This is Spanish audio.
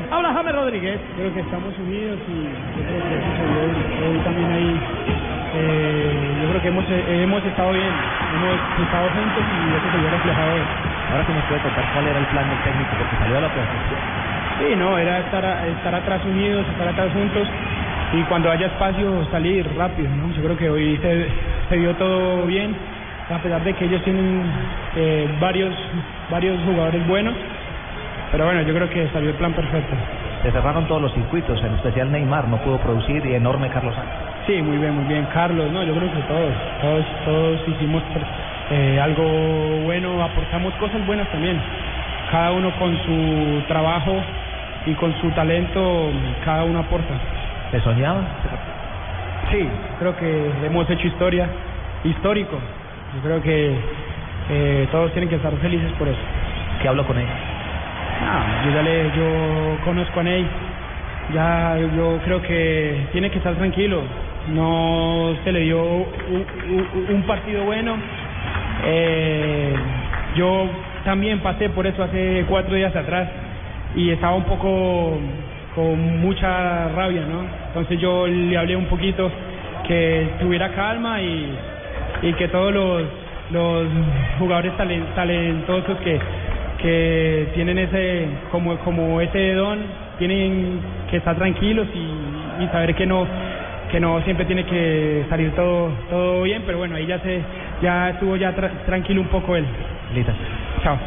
Habla James Rodríguez. Creo que estamos unidos y yo creo que eso se vio hoy también ahí. Eh, yo creo que hemos, eh, hemos estado bien, hemos estado juntos y eso se vio reflejado hoy. Ahora que nos puede contar cuál era el plan del técnico, porque salió a la posición. Sí, no, era estar, a- estar atrás unidos, estar atrás juntos y cuando haya espacio salir rápido, ¿no? Yo creo que hoy se, se vio todo bien, a pesar de que ellos tienen eh, varios, varios jugadores buenos, pero bueno, yo creo que salió el plan perfecto. Se cerraron todos los circuitos, en especial Neymar no pudo producir y enorme Carlos Sánchez. Sí, muy bien, muy bien. Carlos, no, yo creo que todos, todos, todos hicimos eh, algo bueno, aportamos cosas buenas también. Cada uno con su trabajo y con su talento, cada uno aporta. ¿Se soñaba? Sí, creo que hemos hecho historia, histórico. Yo creo que eh, todos tienen que estar felices por eso. ¿Qué hablo con él? Ah, yo le, yo conozco a Ney, ya yo creo que tiene que estar tranquilo, no se le dio un, partido bueno, eh, yo también pasé por eso hace cuatro días atrás y estaba un poco con mucha rabia, ¿no? Entonces yo le hablé un poquito que tuviera calma y, y que todos los, los jugadores talen- talentosos que, que tienen ese como como ese don tienen que estar tranquilos y, y saber que no que no siempre tiene que salir todo todo bien pero bueno ahí ya se ya estuvo ya tra- tranquilo un poco él Lita. chao